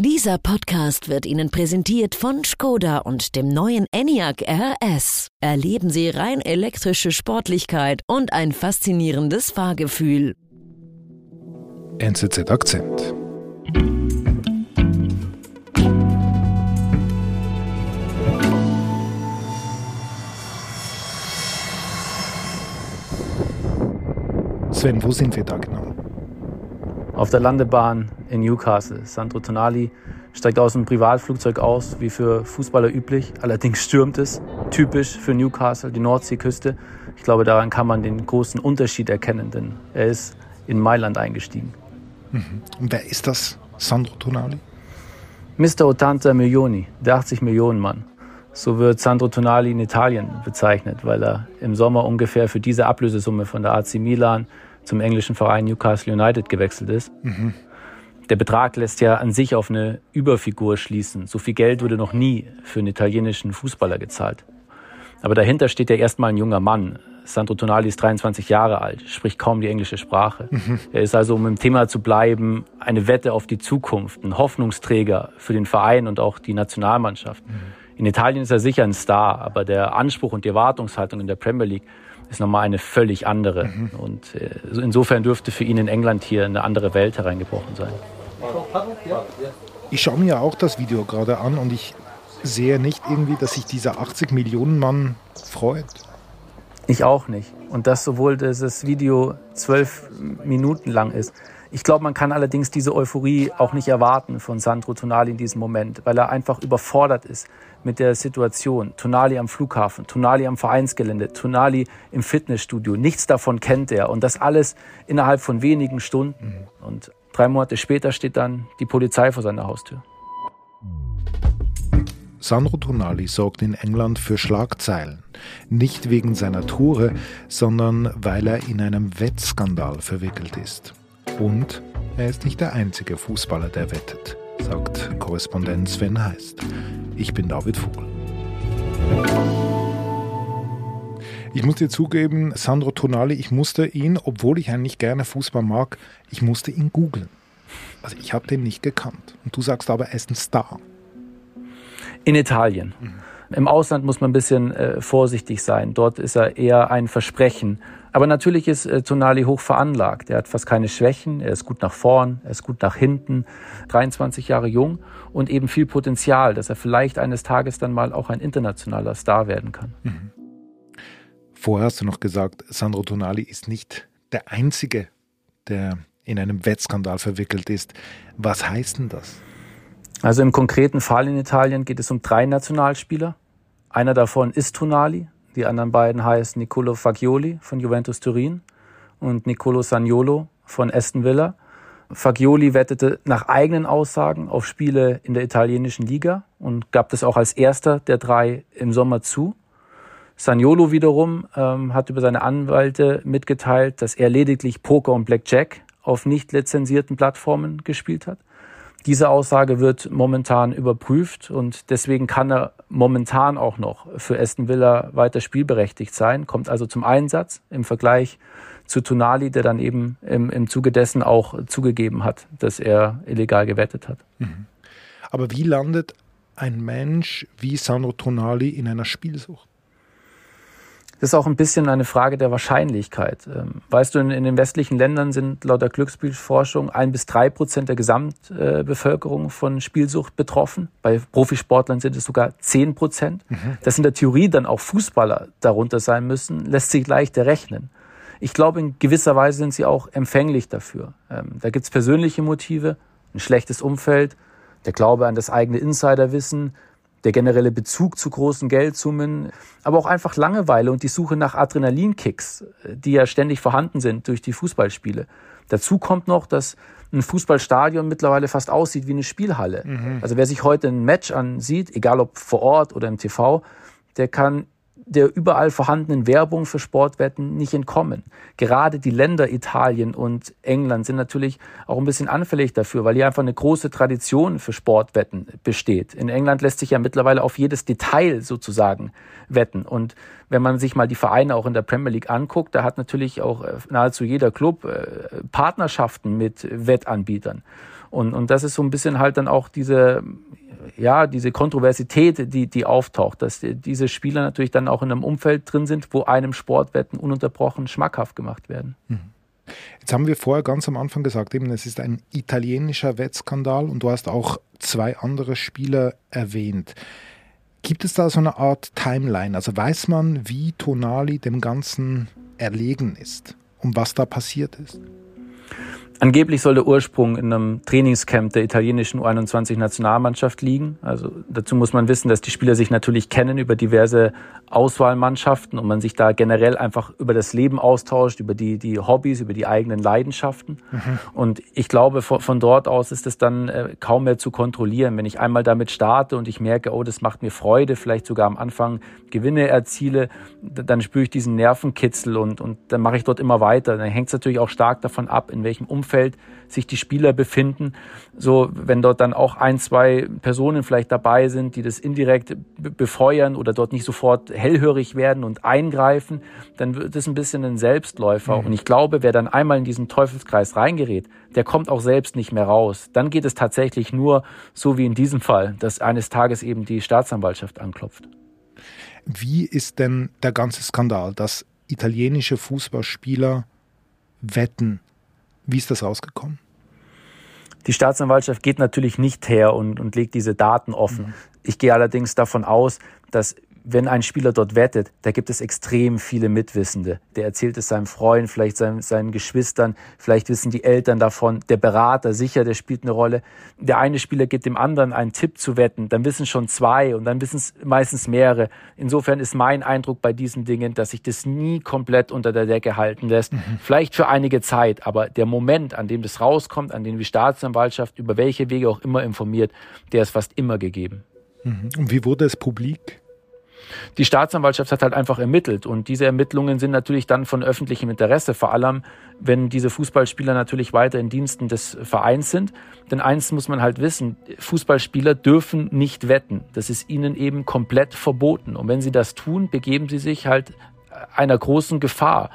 Dieser Podcast wird Ihnen präsentiert von Skoda und dem neuen Enyaq RS. Erleben Sie rein elektrische Sportlichkeit und ein faszinierendes Fahrgefühl. NZZ Akzent. Sven, wo sind wir da genau? Auf der Landebahn in Newcastle. Sandro Tonali steigt aus dem Privatflugzeug aus, wie für Fußballer üblich. Allerdings stürmt es, typisch für Newcastle, die Nordseeküste. Ich glaube, daran kann man den großen Unterschied erkennen, denn er ist in Mailand eingestiegen. Mhm. Und wer ist das, Sandro Tonali? Mr. Ottanta Milioni, der 80 Millionen Mann. So wird Sandro Tonali in Italien bezeichnet, weil er im Sommer ungefähr für diese Ablösesumme von der AC Milan zum englischen Verein Newcastle United gewechselt ist. Mhm. Der Betrag lässt ja an sich auf eine Überfigur schließen. So viel Geld wurde noch nie für einen italienischen Fußballer gezahlt. Aber dahinter steht ja erstmal ein junger Mann. Sandro Tonali ist 23 Jahre alt, spricht kaum die englische Sprache. Mhm. Er ist also, um im Thema zu bleiben, eine Wette auf die Zukunft, ein Hoffnungsträger für den Verein und auch die Nationalmannschaft. Mhm. In Italien ist er sicher ein Star, aber der Anspruch und die Erwartungshaltung in der Premier League ist nochmal eine völlig andere. Mhm. Und äh, insofern dürfte für ihn in England hier eine andere Welt hereingebrochen sein. Ich schaue mir auch das Video gerade an und ich sehe nicht irgendwie, dass sich dieser 80 Millionen Mann freut. Ich auch nicht. Und das, sowohl dass das Video zwölf Minuten lang ist. Ich glaube, man kann allerdings diese Euphorie auch nicht erwarten von Sandro Tonali in diesem Moment, weil er einfach überfordert ist mit der Situation. Tonali am Flughafen, Tonali am Vereinsgelände, Tonali im Fitnessstudio. Nichts davon kennt er und das alles innerhalb von wenigen Stunden. Mhm. Und drei Monate später steht dann die Polizei vor seiner Haustür. Sandro Tonali sorgt in England für Schlagzeilen. Nicht wegen seiner Tore, sondern weil er in einem Wettskandal verwickelt ist. Und er ist nicht der einzige Fußballer, der wettet sagt Korrespondent Sven Heist. Ich bin David Vogel. Ich muss dir zugeben, Sandro Tonali, ich musste ihn, obwohl ich eigentlich gerne Fußball mag, ich musste ihn googeln. Also ich habe den nicht gekannt. Und du sagst aber, er ist ein Star. In Italien. Mhm. Im Ausland muss man ein bisschen äh, vorsichtig sein. Dort ist er eher ein Versprechen. Aber natürlich ist äh, Tonali hoch veranlagt. Er hat fast keine Schwächen. Er ist gut nach vorn, er ist gut nach hinten. 23 Jahre jung und eben viel Potenzial, dass er vielleicht eines Tages dann mal auch ein internationaler Star werden kann. Mhm. Vorher hast du noch gesagt, Sandro Tonali ist nicht der Einzige, der in einem Wettskandal verwickelt ist. Was heißt denn das? Also im konkreten Fall in Italien geht es um drei Nationalspieler. Einer davon ist Tonali, die anderen beiden heißen Nicolo Fagioli von Juventus Turin und Nicolo Sagnolo von Aston Villa. Fagioli wettete nach eigenen Aussagen auf Spiele in der italienischen Liga und gab das auch als erster der drei im Sommer zu. Sagnolo wiederum ähm, hat über seine Anwälte mitgeteilt, dass er lediglich Poker und Blackjack auf nicht lizenzierten Plattformen gespielt hat. Diese Aussage wird momentan überprüft und deswegen kann er momentan auch noch für Aston Villa weiter spielberechtigt sein, kommt also zum Einsatz im Vergleich zu Tonali, der dann eben im, im Zuge dessen auch zugegeben hat, dass er illegal gewettet hat. Mhm. Aber wie landet ein Mensch wie Sandro Tonali in einer Spielsucht? Das ist auch ein bisschen eine Frage der Wahrscheinlichkeit. Ähm, weißt du, in, in den westlichen Ländern sind laut der Glücksspielforschung ein bis drei Prozent der Gesamtbevölkerung von Spielsucht betroffen. Bei Profisportlern sind es sogar zehn Prozent. Mhm. Dass in der Theorie dann auch Fußballer darunter sein müssen, lässt sich leicht errechnen. Ich glaube, in gewisser Weise sind sie auch empfänglich dafür. Ähm, da gibt es persönliche Motive, ein schlechtes Umfeld, der Glaube an das eigene Insiderwissen, der generelle Bezug zu großen Geldsummen, aber auch einfach Langeweile und die Suche nach Adrenalinkicks, die ja ständig vorhanden sind durch die Fußballspiele. Dazu kommt noch, dass ein Fußballstadion mittlerweile fast aussieht wie eine Spielhalle. Mhm. Also wer sich heute ein Match ansieht, egal ob vor Ort oder im TV, der kann der überall vorhandenen Werbung für Sportwetten nicht entkommen. Gerade die Länder Italien und England sind natürlich auch ein bisschen anfällig dafür, weil hier einfach eine große Tradition für Sportwetten besteht. In England lässt sich ja mittlerweile auf jedes Detail sozusagen wetten. Und wenn man sich mal die Vereine auch in der Premier League anguckt, da hat natürlich auch äh, nahezu jeder Club äh, Partnerschaften mit Wettanbietern. Und, und das ist so ein bisschen halt dann auch diese, ja, diese Kontroversität, die, die auftaucht, dass diese Spieler natürlich dann auch in einem Umfeld drin sind, wo einem Sportwetten ununterbrochen schmackhaft gemacht werden. Mhm. Jetzt haben wir vorher ganz am Anfang gesagt, eben, es ist ein italienischer Wettskandal und du hast auch zwei andere Spieler erwähnt. Gibt es da so eine Art Timeline? Also weiß man, wie Tonali dem Ganzen erlegen ist und was da passiert ist? Angeblich soll der Ursprung in einem Trainingscamp der italienischen U21-Nationalmannschaft liegen. Also dazu muss man wissen, dass die Spieler sich natürlich kennen über diverse Auswahlmannschaften und man sich da generell einfach über das Leben austauscht, über die, die Hobbys, über die eigenen Leidenschaften. Mhm. Und ich glaube, von, von, dort aus ist es dann äh, kaum mehr zu kontrollieren. Wenn ich einmal damit starte und ich merke, oh, das macht mir Freude, vielleicht sogar am Anfang Gewinne erziele, dann spüre ich diesen Nervenkitzel und, und dann mache ich dort immer weiter. Dann hängt es natürlich auch stark davon ab, in welchem Umfeld sich die Spieler befinden. So, wenn dort dann auch ein, zwei Personen vielleicht dabei sind, die das indirekt befeuern oder dort nicht sofort hellhörig werden und eingreifen, dann wird es ein bisschen ein Selbstläufer. Mhm. Und ich glaube, wer dann einmal in diesen Teufelskreis reingerät, der kommt auch selbst nicht mehr raus. Dann geht es tatsächlich nur so wie in diesem Fall, dass eines Tages eben die Staatsanwaltschaft anklopft. Wie ist denn der ganze Skandal, dass italienische Fußballspieler wetten? Wie ist das rausgekommen? Die Staatsanwaltschaft geht natürlich nicht her und, und legt diese Daten offen. Mhm. Ich gehe allerdings davon aus, dass wenn ein Spieler dort wettet, da gibt es extrem viele Mitwissende. Der erzählt es seinem Freund, vielleicht seinen, seinen Geschwistern, vielleicht wissen die Eltern davon, der Berater, sicher, der spielt eine Rolle. Der eine Spieler gibt dem anderen einen Tipp zu wetten, dann wissen schon zwei und dann wissen es meistens mehrere. Insofern ist mein Eindruck bei diesen Dingen, dass sich das nie komplett unter der Decke halten lässt. Mhm. Vielleicht für einige Zeit, aber der Moment, an dem das rauskommt, an dem die Staatsanwaltschaft über welche Wege auch immer informiert, der ist fast immer gegeben. Mhm. Und wie wurde es publik? Die Staatsanwaltschaft hat halt einfach ermittelt und diese Ermittlungen sind natürlich dann von öffentlichem Interesse, vor allem wenn diese Fußballspieler natürlich weiter in Diensten des Vereins sind. Denn eins muss man halt wissen, Fußballspieler dürfen nicht wetten. Das ist ihnen eben komplett verboten. Und wenn sie das tun, begeben sie sich halt einer großen Gefahr.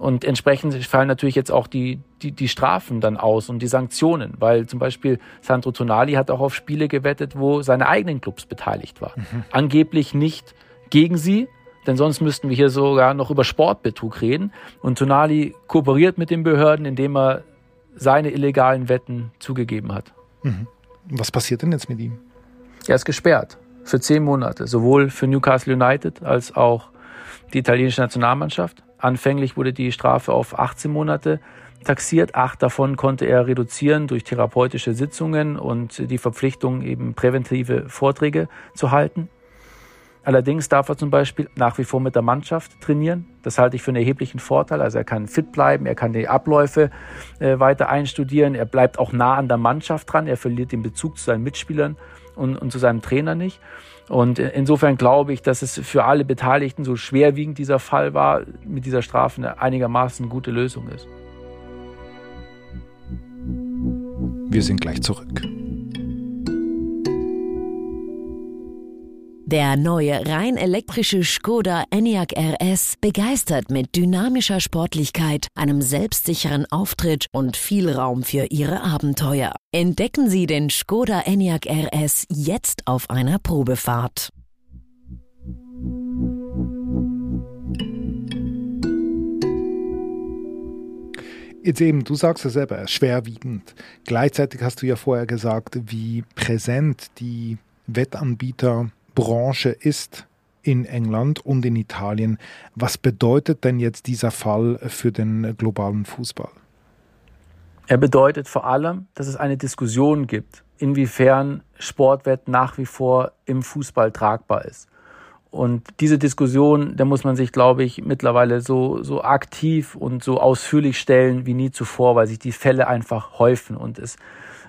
Und entsprechend fallen natürlich jetzt auch die, die, die Strafen dann aus und die Sanktionen, weil zum Beispiel Sandro Tonali hat auch auf Spiele gewettet, wo seine eigenen Clubs beteiligt waren. Mhm. Angeblich nicht gegen sie, denn sonst müssten wir hier sogar noch über Sportbetrug reden. Und Tonali kooperiert mit den Behörden, indem er seine illegalen Wetten zugegeben hat. Mhm. Was passiert denn jetzt mit ihm? Er ist gesperrt für zehn Monate, sowohl für Newcastle United als auch die italienische Nationalmannschaft. Anfänglich wurde die Strafe auf 18 Monate taxiert. Acht davon konnte er reduzieren durch therapeutische Sitzungen und die Verpflichtung, eben präventive Vorträge zu halten. Allerdings darf er zum Beispiel nach wie vor mit der Mannschaft trainieren. Das halte ich für einen erheblichen Vorteil. Also er kann fit bleiben, er kann die Abläufe äh, weiter einstudieren, er bleibt auch nah an der Mannschaft dran, er verliert den Bezug zu seinen Mitspielern und, und zu seinem Trainer nicht. Und insofern glaube ich, dass es für alle Beteiligten, so schwerwiegend dieser Fall war, mit dieser Strafe eine einigermaßen gute Lösung ist. Wir sind gleich zurück. Der neue rein elektrische Skoda Enyaq RS begeistert mit dynamischer Sportlichkeit, einem selbstsicheren Auftritt und viel Raum für Ihre Abenteuer. Entdecken Sie den Skoda Enyaq RS jetzt auf einer Probefahrt. Jetzt eben, du sagst es selber, schwerwiegend. Gleichzeitig hast du ja vorher gesagt, wie präsent die Wettanbieter Branche ist in England und in Italien. Was bedeutet denn jetzt dieser Fall für den globalen Fußball? Er bedeutet vor allem, dass es eine Diskussion gibt, inwiefern Sportwett nach wie vor im Fußball tragbar ist. Und diese Diskussion, da muss man sich, glaube ich, mittlerweile so, so aktiv und so ausführlich stellen wie nie zuvor, weil sich die Fälle einfach häufen und es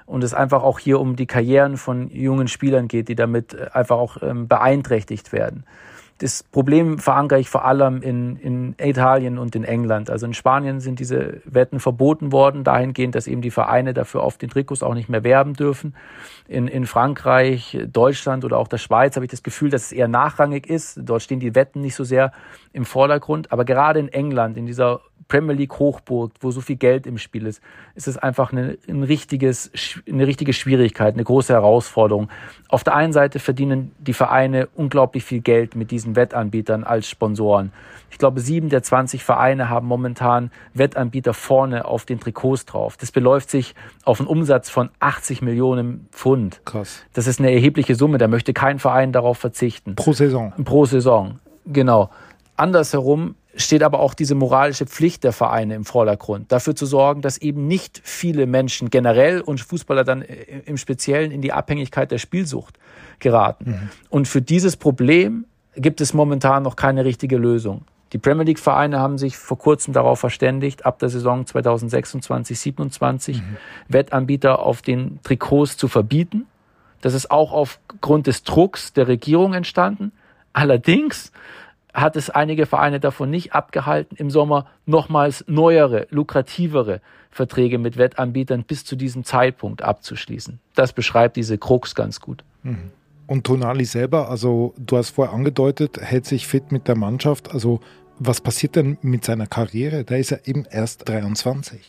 und es einfach auch hier um die Karrieren von jungen Spielern geht, die damit äh, einfach auch ähm, beeinträchtigt werden. Das Problem verankere ich vor allem in, in Italien und in England. Also in Spanien sind diese Wetten verboten worden, dahingehend, dass eben die Vereine dafür auf den Trikots auch nicht mehr werben dürfen. In, in Frankreich, Deutschland oder auch der Schweiz habe ich das Gefühl, dass es eher nachrangig ist. Dort stehen die Wetten nicht so sehr im Vordergrund. Aber gerade in England, in dieser Premier League Hochburg, wo so viel Geld im Spiel ist, ist es einfach eine, ein richtiges, eine richtige Schwierigkeit, eine große Herausforderung. Auf der einen Seite verdienen die Vereine unglaublich viel Geld mit diesen Wettanbietern als Sponsoren. Ich glaube, sieben der 20 Vereine haben momentan Wettanbieter vorne auf den Trikots drauf. Das beläuft sich auf einen Umsatz von 80 Millionen Pfund. Krass. Das ist eine erhebliche Summe. Da möchte kein Verein darauf verzichten. Pro Saison. Pro Saison, genau. Andersherum steht aber auch diese moralische Pflicht der Vereine im Vordergrund, dafür zu sorgen, dass eben nicht viele Menschen generell und Fußballer dann im Speziellen in die Abhängigkeit der Spielsucht geraten. Mhm. Und für dieses Problem gibt es momentan noch keine richtige Lösung. Die Premier League Vereine haben sich vor kurzem darauf verständigt, ab der Saison 2026, 27 mhm. Wettanbieter auf den Trikots zu verbieten. Das ist auch aufgrund des Drucks der Regierung entstanden. Allerdings hat es einige Vereine davon nicht abgehalten, im Sommer nochmals neuere, lukrativere Verträge mit Wettanbietern bis zu diesem Zeitpunkt abzuschließen. Das beschreibt diese Krux ganz gut. Mhm. Und Tonali selber, also du hast vorher angedeutet, hält sich fit mit der Mannschaft. Also was passiert denn mit seiner Karriere? Da ist er eben erst 23.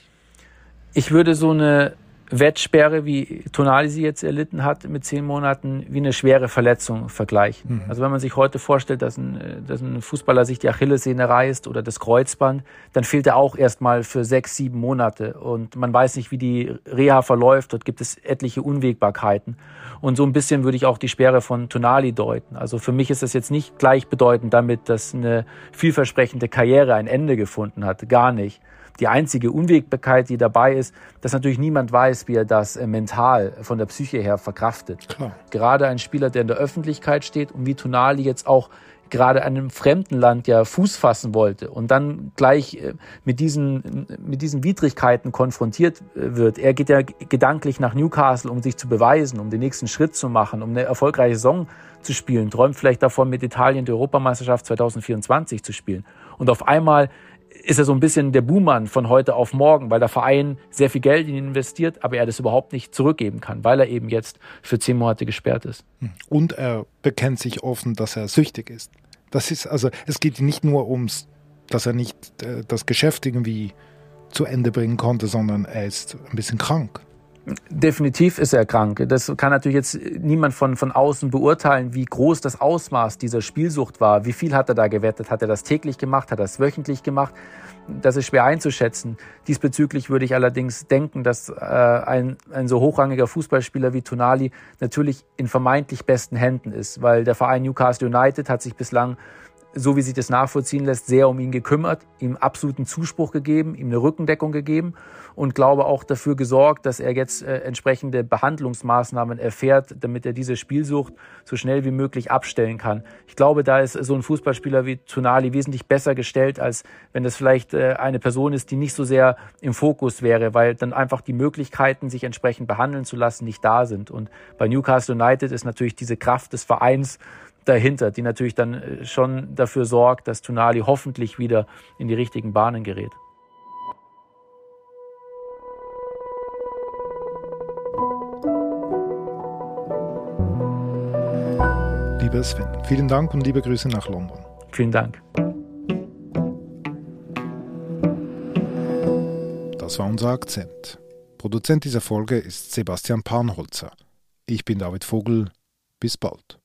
Ich würde so eine Wettsperre, wie Tonali sie jetzt erlitten hat, mit zehn Monaten, wie eine schwere Verletzung vergleichen. Mhm. Also wenn man sich heute vorstellt, dass ein, dass ein Fußballer sich die Achillessehne reißt oder das Kreuzband, dann fehlt er auch erstmal für sechs, sieben Monate. Und man weiß nicht, wie die Reha verläuft. Dort gibt es etliche Unwägbarkeiten. Und so ein bisschen würde ich auch die Sperre von Tonali deuten. Also für mich ist das jetzt nicht gleichbedeutend damit, dass eine vielversprechende Karriere ein Ende gefunden hat. Gar nicht die einzige Unwägbarkeit, die dabei ist, dass natürlich niemand weiß, wie er das äh, mental von der Psyche her verkraftet. Klar. Gerade ein Spieler, der in der Öffentlichkeit steht und wie Tonali jetzt auch gerade in einem fremden Land ja Fuß fassen wollte und dann gleich äh, mit diesen, mit diesen Widrigkeiten konfrontiert äh, wird. Er geht ja gedanklich nach Newcastle, um sich zu beweisen, um den nächsten Schritt zu machen, um eine erfolgreiche Saison zu spielen, träumt vielleicht davon, mit Italien die Europameisterschaft 2024 zu spielen. Und auf einmal ist er so ein bisschen der Buhmann von heute auf morgen, weil der Verein sehr viel Geld in ihn investiert, aber er das überhaupt nicht zurückgeben kann, weil er eben jetzt für zehn Monate gesperrt ist. Und er bekennt sich offen, dass er süchtig ist. Das ist also, es geht nicht nur ums, dass er nicht äh, das Geschäft irgendwie zu Ende bringen konnte, sondern er ist ein bisschen krank. Definitiv ist er krank. Das kann natürlich jetzt niemand von, von außen beurteilen, wie groß das Ausmaß dieser Spielsucht war. Wie viel hat er da gewettet? Hat er das täglich gemacht? Hat er das wöchentlich gemacht? Das ist schwer einzuschätzen. Diesbezüglich würde ich allerdings denken, dass äh, ein, ein so hochrangiger Fußballspieler wie Tonali natürlich in vermeintlich besten Händen ist, weil der Verein Newcastle United hat sich bislang so wie sich das nachvollziehen lässt, sehr um ihn gekümmert, ihm absoluten Zuspruch gegeben, ihm eine Rückendeckung gegeben und glaube auch dafür gesorgt, dass er jetzt äh, entsprechende Behandlungsmaßnahmen erfährt, damit er diese Spielsucht so schnell wie möglich abstellen kann. Ich glaube, da ist so ein Fußballspieler wie Tunali wesentlich besser gestellt, als wenn das vielleicht äh, eine Person ist, die nicht so sehr im Fokus wäre, weil dann einfach die Möglichkeiten, sich entsprechend behandeln zu lassen, nicht da sind. Und bei Newcastle United ist natürlich diese Kraft des Vereins dahinter, die natürlich dann äh, schon dafür sorgt, dass Tunali hoffentlich wieder in die richtigen Bahnen gerät. Lieber Sven, vielen Dank und liebe Grüße nach London. Vielen Dank. Das war unser Akzent. Produzent dieser Folge ist Sebastian Panholzer. Ich bin David Vogel. Bis bald.